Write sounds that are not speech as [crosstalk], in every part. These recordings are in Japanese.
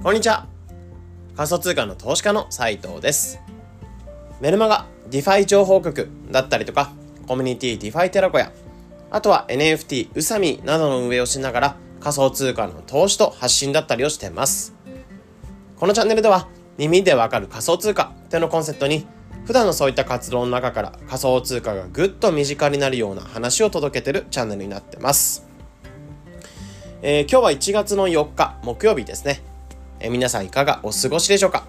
こんにちは。仮想通貨の投資家の斉藤です。メルマガ、 DeFi 情報局だったりとか、コミュニティディファイテラコや、あとは NFT、ウサミなどの運営をしながら仮想通貨の投資と発信だったりをしてます。このチャンネルでは耳でわかる仮想通貨というのコンセプトに普段のそういった活動の中から仮想通貨がぐっと身近になるような話を届けてるチャンネルになってます。えー、今日は1月の4日木曜日ですね。えー、皆さんいかがお過ごしでしょうか、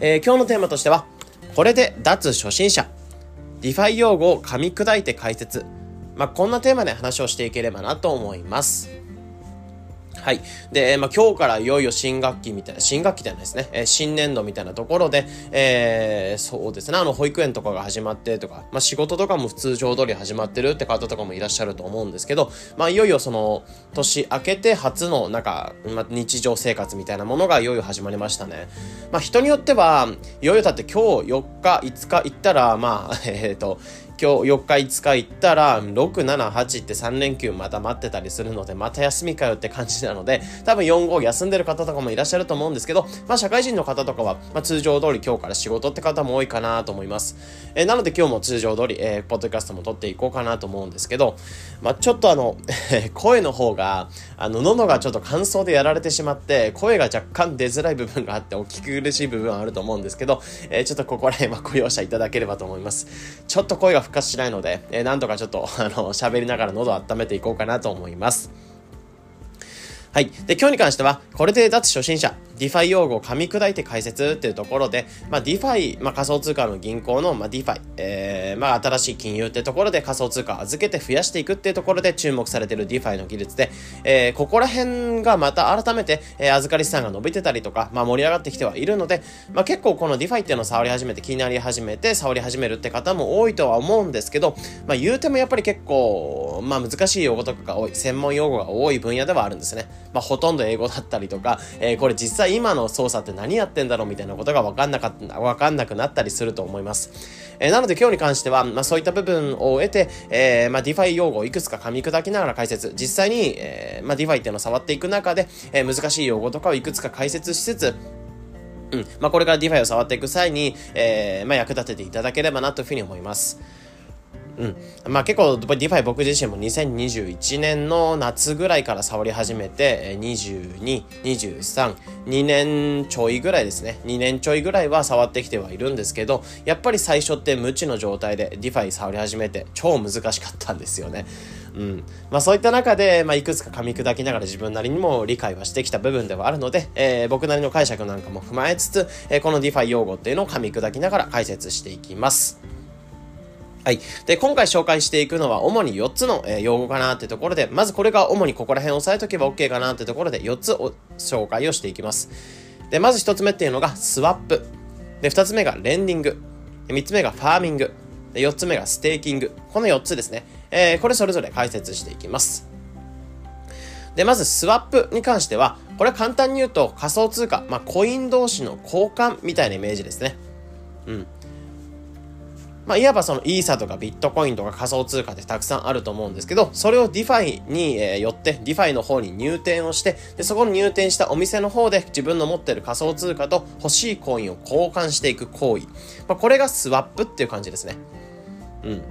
えー、今日のテーマとしては、これで脱初心者、 DeFi 用語を噛み砕いて解説、まあ、こんなテーマで話をしていければなと思います。はい。で、まあ、今日からいよいよ新学期みたいな、新学期じゃないですね、えー、新年度みたいなところで、えー、そうですね、あの、保育園とかが始まってとか、まあ、仕事とかも通常通り始まってるって方とかもいらっしゃると思うんですけど、まあ、いよいよその、年明けて初の、なんか、まあ、日常生活みたいなものがいよいよ始まりましたね。まあ、人によっては、いよいよだって今日4日、5日行ったら、まあ、[laughs] えっ、ー、と、今日4日5日行ったら、6、7、8って3連休また待ってたりするので、また休みかよって感じなので、多分4、5休んでる方とかもいらっしゃると思うんですけど、まあ社会人の方とかは、まあ通常通り今日から仕事って方も多いかなと思います。えー、なので今日も通常通り、えー、ポッドキャストも撮っていこうかなと思うんですけど、まあちょっとあの、[laughs] 声の方が、あの、喉がちょっと乾燥でやられてしまって、声が若干出づらい部分があって、お聞き苦しい部分はあると思うんですけど、えー、ちょっとここら辺はご容赦いただければと思います。ちょっと声が復活しないので、えー、なんとかちょっと、あの、喋りながら喉を温めていこうかなと思います。はい。で、今日に関しては、これで脱初心者、 DeFi 用語を噛み砕いて解説っていうところで、まあ、 DeFi、まあ、仮想通貨の銀行の、まあ、 DeFi、えー、まあ、新しい金融ってところで仮想通貨預けて増やしていくっていうところで注目されてる DeFi の技術で、えー、ここら辺がまた改めて、えー、預かり資産が伸びてたりとか、まあ、盛り上がってきてはいるので、まあ、結構この DeFi っていうのを触り始めて気になり始めて触り始めるって方も多いとは思うんですけど、まあ、言うてもやっぱり結構、まあ、難しい用語とかが多い、専門用語が多い分野ではあるんですね。まあ、ほとんど英語だったりとか、えー、これ実際今の操作って何やってんだろうみたいなことが分かんなかった、分かんなくなったりすると思います。えー、なので今日に関しては、まあそういった部分を得て、えー、まあ DeFi 用語をいくつか噛み砕きながら解説、実際に、えー、まあ DeFi っていうのを触っていく中で、えー、難しい用語とかをいくつか解説しつつ、うん。まあ、これから DeFi を触っていく際に、えー、まあ、役立てていただければなというふうに思います。うん。まあ結構、 DeFi 僕自身も2021年の夏ぐらいから触り始めて、22、23、2年ちょいぐらいですね。2年ちょいぐらいは触ってきてはいるんですけど、やっぱり最初って無知の状態で DeFi 触り始めて超難しかったんですよね。うん。まあそういった中で、まあいくつか噛み砕きながら自分なりにも理解はしてきた部分ではあるので、えー、僕なりの解釈なんかも踏まえつつ、えー、この DeFi 用語っていうのを噛み砕きながら解説していきます。はい。で、今回紹介していくのは主に4つの、えー、用語かなってところで、まずこれが主にここら辺押さえとけば OK かなってところで4つを紹介をしていきます。で、まず1つ目っていうのがスワップ。で、2つ目がレンディング。3つ目がファーミング。で、4つ目がステーキング。この4つですね。えー、これそれぞれ解説していきます。で、まずスワップに関しては、これ簡単に言うと仮想通貨、まあコイン同士の交換みたいなイメージですね。うん。まあ、いわばそのイーサとかビットコインとか仮想通貨ってたくさんあると思うんですけど、それを DeFi に、えよって、DeFi の方に入店をして、で、そこに入店したお店の方で自分の持ってる仮想通貨と欲しいコインを交換していく行為。まあ、これがスワップっていう感じですね。うん。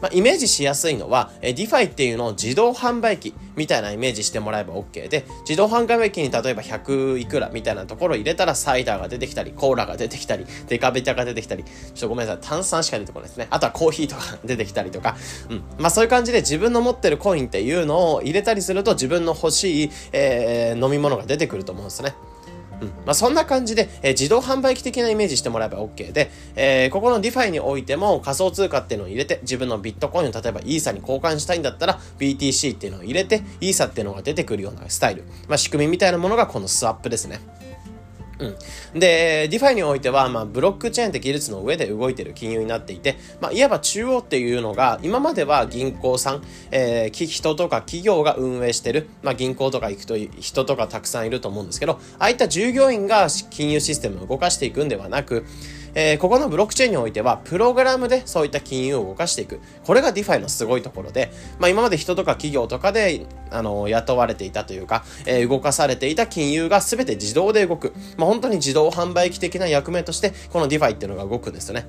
まあ、イメージしやすいのは、えィファイっていうのを自動販売機みたいなイメージしてもらえば OK で、自動販売機に例えば100いくらみたいなところ入れたらサイダーが出てきたり、コーラが出てきたり、デカビタが出てきたり、ちょっとごめんなさい、炭酸しか出てこないですね。あとはコーヒーとか出てきたりとか、うん。まあそういう感じで自分の持ってるコインっていうのを入れたりすると自分の欲しい、えー、飲み物が出てくると思うんですね。うん。まあ、そんな感じで、えー、自動販売機的なイメージしてもらえば OK で、えー、ここの DeFi においても仮想通貨っていうのを入れて、自分のビットコインを例えばイーサに交換したいんだったら、BTC っていうのを入れて、イーサっていうのが出てくるようなスタイル。まあ、仕組みみたいなものがこのスワップですね。うん。で、 DeFi においては、まあ、ブロックチェーンって技術の上で動いてる金融になっていて、まあ、いわば中央っていうのが、今までは銀行さん、えー、人とか企業が運営してる、まあ、銀行とか行くと人とかたくさんいると思うんですけど、ああいった従業員が金融システムを動かしていくんではなく、えー、ここのブロックチェーンにおいては、プログラムでそういった金融を動かしていく。これが DeFi のすごいところで、まあ今まで人とか企業とかで、あの、雇われていたというか、えー、動かされていた金融が全て自動で動く。まあ本当に自動販売機的な役目として、この DeFi っていうのが動くんですよね。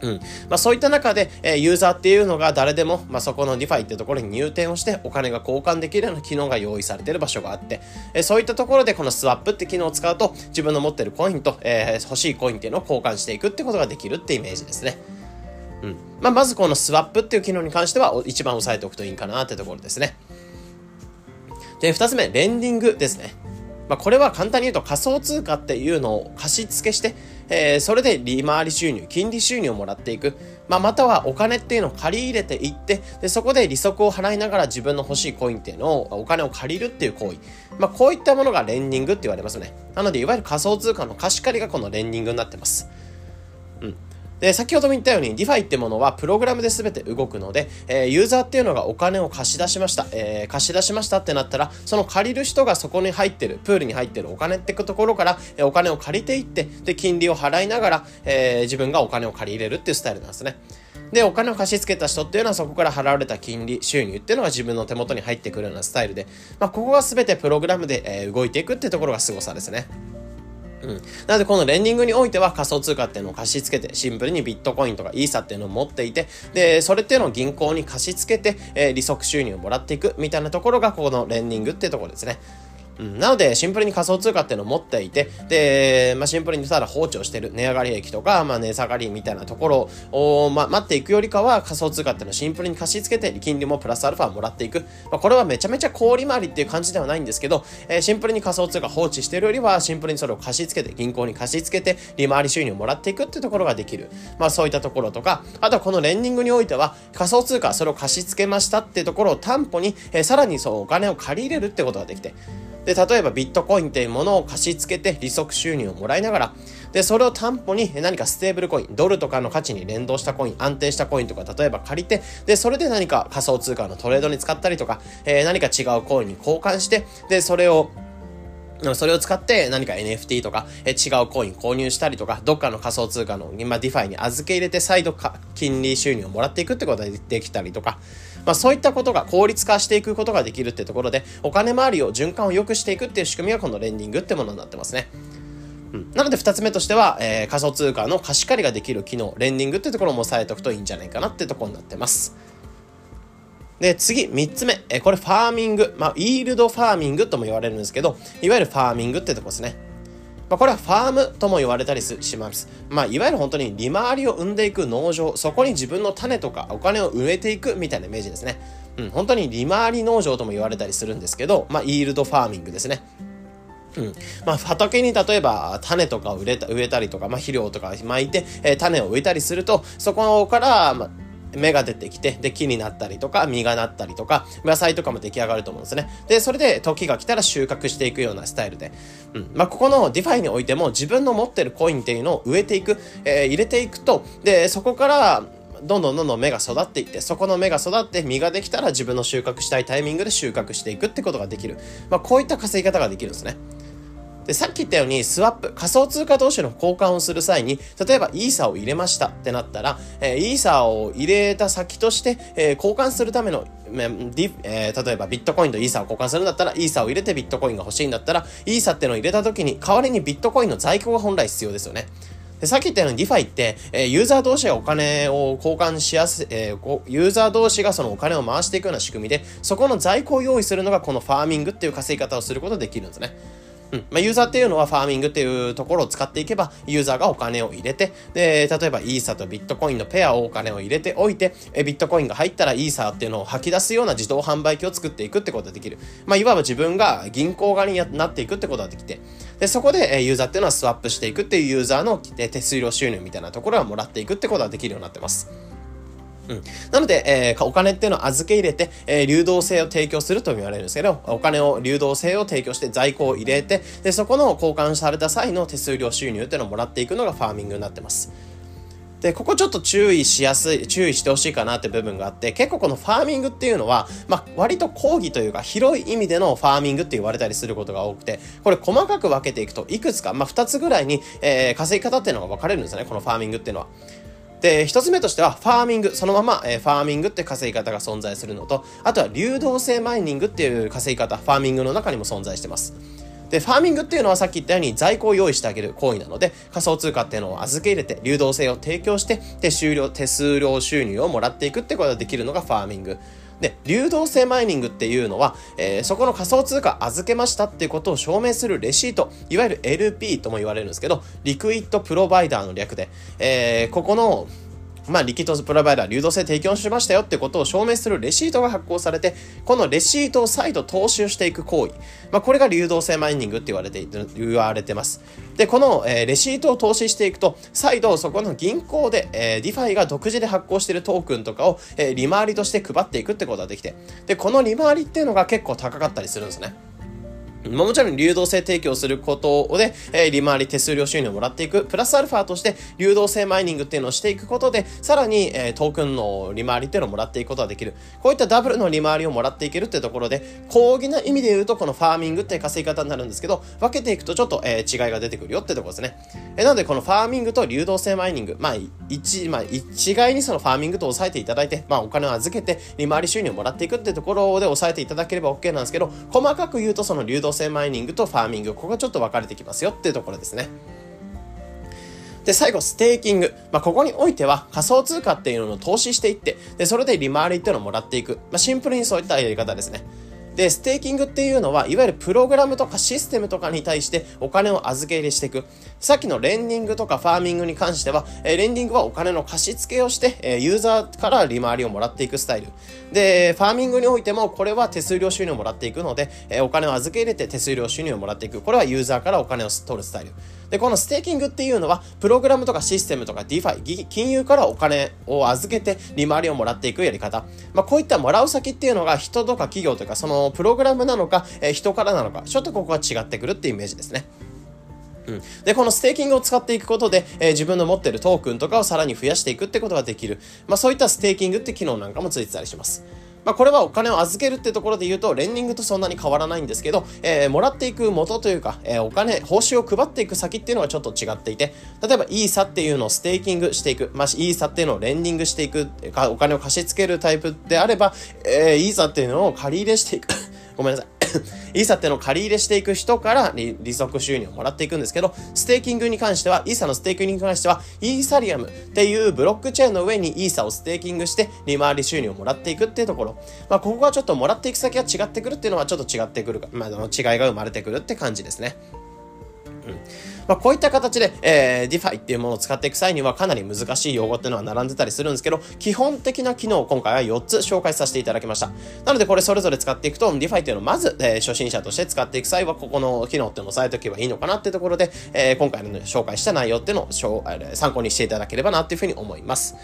うん。まあそういった中で、えー、ユーザーっていうのが誰でも、まあそこの DeFi ってところに入店をしてお金が交換できるような機能が用意されている場所があって、えー、そういったところでこのスワップって機能を使うと自分の持ってるコインと、えー、欲しいコインっていうのを交換していくってことができるってイメージですね。うん。まあまずこのスワップっていう機能に関しては一番押さえておくといいかなってところですね。で、二つ目、レンディングですね。まあ、これは簡単に言うと仮想通貨っていうのを貸し付けして、えー、それで利回り収入、金利収入をもらっていく。まあ、またはお金っていうのを借り入れていって、で、そこで利息を払いながら自分の欲しいコインっていうのを、お金を借りるっていう行為。まあ、こういったものがレンディングって言われますね。なので、いわゆる仮想通貨の貸し借りがこのレンディングになってます。うん。で、先ほども言ったように DeFi ってものはプログラムで全て動くので、えー、ユーザーっていうのがお金を貸し出しました、えー、貸し出しましたってなったら、その借りる人がそこに入ってる、プールに入ってるお金ってところから、え、お金を借りていって、で、金利を払いながら、えー、自分がお金を借り入れるっていうスタイルなんですね。で、お金を貸し付けた人っていうのはそこから払われた金利収入っていうのが自分の手元に入ってくるようなスタイルで、まあ、ここが全てプログラムで、え、動いていくっていうところが凄さですね。うん。なのでこのレンディングにおいては仮想通貨っていうのを貸し付けて、シンプルにビットコインとかイーサっていうのを持っていて、で、それっていうのを銀行に貸し付けて、えー、利息収入をもらっていくみたいなところがこのレンディングっていうところですね。うん、なので、シンプルに仮想通貨っていうのを持っていて、で、まあ、シンプルにただ放置をしてる値上がり益とか、まあ、値下がりみたいなところを、まあ、待っていくよりかは、仮想通貨っていうのをシンプルに貸し付けて、金利もプラスアルファもらっていく。まあ、これはめちゃめちゃ氷回りっていう感じではないんですけど、えー、シンプルに仮想通貨放置してるよりは、シンプルにそれを貸し付けて、銀行に貸し付けて、利回り収入をもらっていくっていうところができる。まあ、そういったところとか、あとはこのレンディングにおいては、仮想通貨、それを貸し付けましたっていうところを担保に、えー、さらにそうお金を借り入れるってことができて、で、例えばビットコインっていうものを貸し付けて利息収入をもらいながら、で、それを担保に何かステーブルコイン、ドルとかの価値に連動したコイン、安定したコインとか例えば借りて、で、それで何か仮想通貨のトレードに使ったりとか、えー、何か違うコインに交換して、で、それをそれを使って何か NFT とか、え違うコイン購入したりとか、どっかの仮想通貨の今 DeFi に預け入れて再度か金利収入をもらっていくってことができたりとか、まあ、そういったことが効率化していくことができるってところで、お金回りを循環を良くしていくっていう仕組みがこのレンディングってものになってますね。うん、なので2つ目としては、えー、仮想通貨の貸し借りができる機能、レンディングっていうところも押さえておくといいんじゃないかなってところになってます。で、次、3つ目。えこれファーミング。まあ、イールドファーミングとも言われるんですけど、いわゆるファーミングってとこですね。まあ、これはファームとも言われたりします。まあ、いわゆる本当に利回りを生んでいく農場、そこに自分の種とかお金を植えていくみたいなイメージですね。うん、本当に利回り農場とも言われたりするんですけど、まあ、イールドファーミングですね。うん。まあ、畑に例えば種とかを植えた植えたりとか、まあ、肥料とか巻いて、えー、種を植えたりすると、そこから、まあ、芽が出てきて、で、木になったりとか、実がなったりとか、野菜とかも出来上がると思うんですね。で、それで時が来たら収穫していくようなスタイルで。うん。まあ、ここの DeFi においても自分の持ってるコインっていうのを植えていく、えー、入れていくと、で、そこから、どんどんどんどん芽が育っていって、そこの芽が育って実ができたら自分の収穫したいタイミングで収穫していくってことができる。まあ、こういった稼ぎ方ができるんですね。で、さっき言ったように、スワップ、仮想通貨同士の交換をする際に、例えばイーサを入れましたってなったら、えー、イーサを入れた先として、えー、交換するための、えー、例えばビットコインとイーサを交換するんだったら、イーサを入れてビットコインが欲しいんだったら、イーサってのを入れた時に、代わりにビットコインの在庫が本来必要ですよね。でさっき言ったように DeFi って、えー、ユーザー同士がお金を交換しやすい、えー、ユーザー同士がそのお金を回していくような仕組みで、そこの在庫を用意するのがこのファーミングっていう稼ぎ方をすることができるんですね。うん。まあ、ユーザーっていうのはファーミングっていうところを使っていけば、ユーザーがお金を入れて、で、例えばイーサとビットコインのペアをお金を入れておいて、えビットコインが入ったらイーサーっていうのを吐き出すような自動販売機を作っていくってことができる。まあ、いわば自分が銀行側になっていくってことができて、で、そこで、えユーザーっていうのはスワップしていくっていうユーザーの手数料収入みたいなところはもらっていくってことができるようになってます。うん。なので、えー、お金っていうのを預け入れて、えー、流動性を提供すると言われるんですけど、お金を、流動性を提供して在庫を入れて、で、そこの交換された際の手数料収入っていうのをもらっていくのがファーミングになってます。で、ここちょっと注意しやすい、注意してほしいかなって部分があって、結構このファーミングっていうのは、まあ、割と講義というか広い意味でのファーミングって言われたりすることが多くて、これ細かく分けていくと、いくつか、まあ、2つぐらいに、えー、稼ぎ方っていうのが分かれるんですよね、このファーミングっていうのは。で、一つ目としては、ファーミング、そのまま、え、ファーミングって稼ぎ方が存在するのと、あとは流動性マイニングっていう稼ぎ方、ファーミングの中にも存在してます。で、ファーミングっていうのはさっき言ったように在庫を用意してあげる行為なので、仮想通貨っていうのを預け入れて、流動性を提供して、で、終了、手数料収入をもらっていくってことができるのがファーミング。で、流動性マイニングっていうのは、えー、そこの仮想通貨預けましたっていうことを証明するレシート、いわゆる LP とも言われるんですけど、 liquid provider の略で、えー、ここのまあ、 liquid provider、流動性提供しましたよってことを証明するレシートが発行されて、このレシートを再度投資していく行為。まあ、これが流動性マイニングって言われて、言われてます。で、この、えー、レシートを投資していくと、再度そこの銀行で、えー、 DeFi が独自で発行しているトークンとかを、えー、利回りとして配っていくってことができて、で、この利回りっていうのが結構高かったりするんですね。もちろん流動性提供することで、えー、利回り手数料収入をもらっていく。プラスアルファとして流動性マイニングっていうのをしていくことで、さらに、えー、トークンの利回りっていうのをもらっていくことができる。こういったダブルの利回りをもらっていけるっていうところで、広義な意味で言うとこのファーミングって稼ぎ方になるんですけど、分けていくとちょっと、えー、違いが出てくるよってところですね。えー、なのでこのファーミングと流動性マイニング、まあ、一、まあ、一概にそのファーミングと押さえていただいて、まあ、お金を預けて利回り収入をもらっていくってところで押さえていただければ OK なんですけど、細かく言うとその流動性マイニングとファーミング、ここがちょっと分かれてきますよっていうところですね。で、最後、ステーキング。まあ、ここにおいては仮想通貨っていうのを投資していって、で、それで利回りっていうのをもらっていく。まあ、シンプルにそういったやり方ですね。で、ステーキングっていうのは、いわゆるプログラムとかシステムとかに対してお金を預け入れしていく。さっきのレンディングとかファーミングに関しては、えレンディングはお金の貸し付けをして、えユーザーから利回りをもらっていくスタイル。で、ファーミングにおいても、これは手数料収入をもらっていくので、えお金を預け入れて手数料収入をもらっていく。これはユーザーからお金を取るスタイル。で、このステーキングっていうのは、プログラムとかシステムとか DeFi、金融からお金を預けて利回りをもらっていくやり方。まあ、こういったもらう先っていうのが人とか企業とか、そのプログラムなのか、え、人からなのか、ちょっとここは違ってくるっていうイメージですね。うん、で、このステーキングを使っていくことで、えー、自分の持ってるトークンとかをさらに増やしていくってことができる。まあそういったステーキングって機能なんかもついてたりします。まあ、これはお金を預けるってところで言うと、レンディングとそんなに変わらないんですけど、えー、もらっていく元というか、えー、お金、報酬を配っていく先っていうのはちょっと違っていて、例えばイーサっていうのをステーキングしていく、まあ、イーサっていうのをレンディングしていく、お金を貸し付けるタイプであれば、えー、イーサっていうのを借り入れしていくごめんなさい [coughs] イーサってのを借り入れしていく人から利息収入をもらっていくんですけど、ステーキングに関しては、イーサのステーキングに関しては、イーサリアムっていうブロックチェーンの上にイーサをステーキングして利回り収入をもらっていくっていうところ。まあ、ここはちょっともらっていく先が違ってくるっていうのはちょっと違ってくるか、まあ、違いが生まれてくるって感じですね。うん。まあ、こういった形で、えー、DeFi っていうものを使っていく際にはかなり難しい用語っていうのは並んでたりするんですけど、基本的な機能を今回は4つ紹介させていただきました。なのでこれそれぞれ使っていくと、DeFi っていうのをまず、えー、初心者として使っていく際は、ここの機能っていうのを押さえておけばいいのかなっていうところで、えー、今回の、ね、紹介した内容っていうのを参考にしていただければなっていうふうに思います。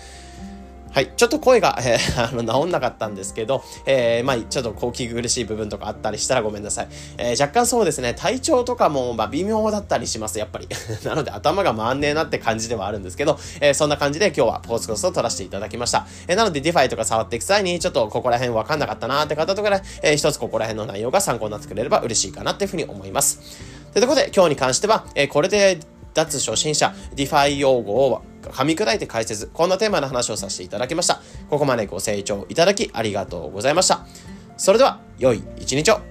はい。ちょっと声が、えー、[laughs] あの、治んなかったんですけど、えー、まあ、ちょっとこう、聞き苦しい部分とかあったりしたらごめんなさい。えー、若干そうですね、体調とかも、まあ、微妙だったりします、やっぱり。[laughs] なので、頭が回んねえなって感じではあるんですけど、え、そんな感じで今日はポッドキャストを撮らせていただきました。え、なので、 DeFi とか触っていく際に、ちょっとここら辺わかんなかったなーって方とかで、えー、一つここら辺の内容が参考になってくれれば嬉しいかなっていうふうに思います。ということで、今日に関しては、え、これで、脱初心者、 DeFi 用語を噛み砕いて解説、こんなテーマの話をさせていただきました。ここまでご清聴いただきありがとうございました。それでは、良い一日を。